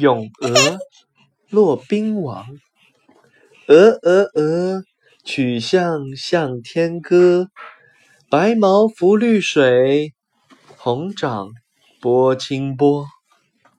咏鹅骆宾王。鹅鹅鹅曲项向天歌。白毛浮绿水红掌拨清波。